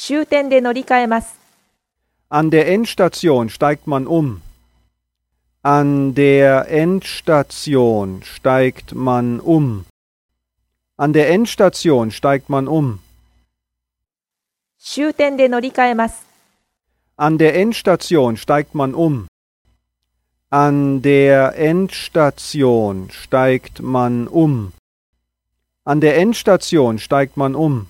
終点で乗り換えます。An der Endstation steigt man um. An der Endstation steigt man um. An der Endstation steigt man um. 終点で乗り換えます。An der Endstation steigt man um. An der Endstation steigt man um. An der Endstation steigt man um.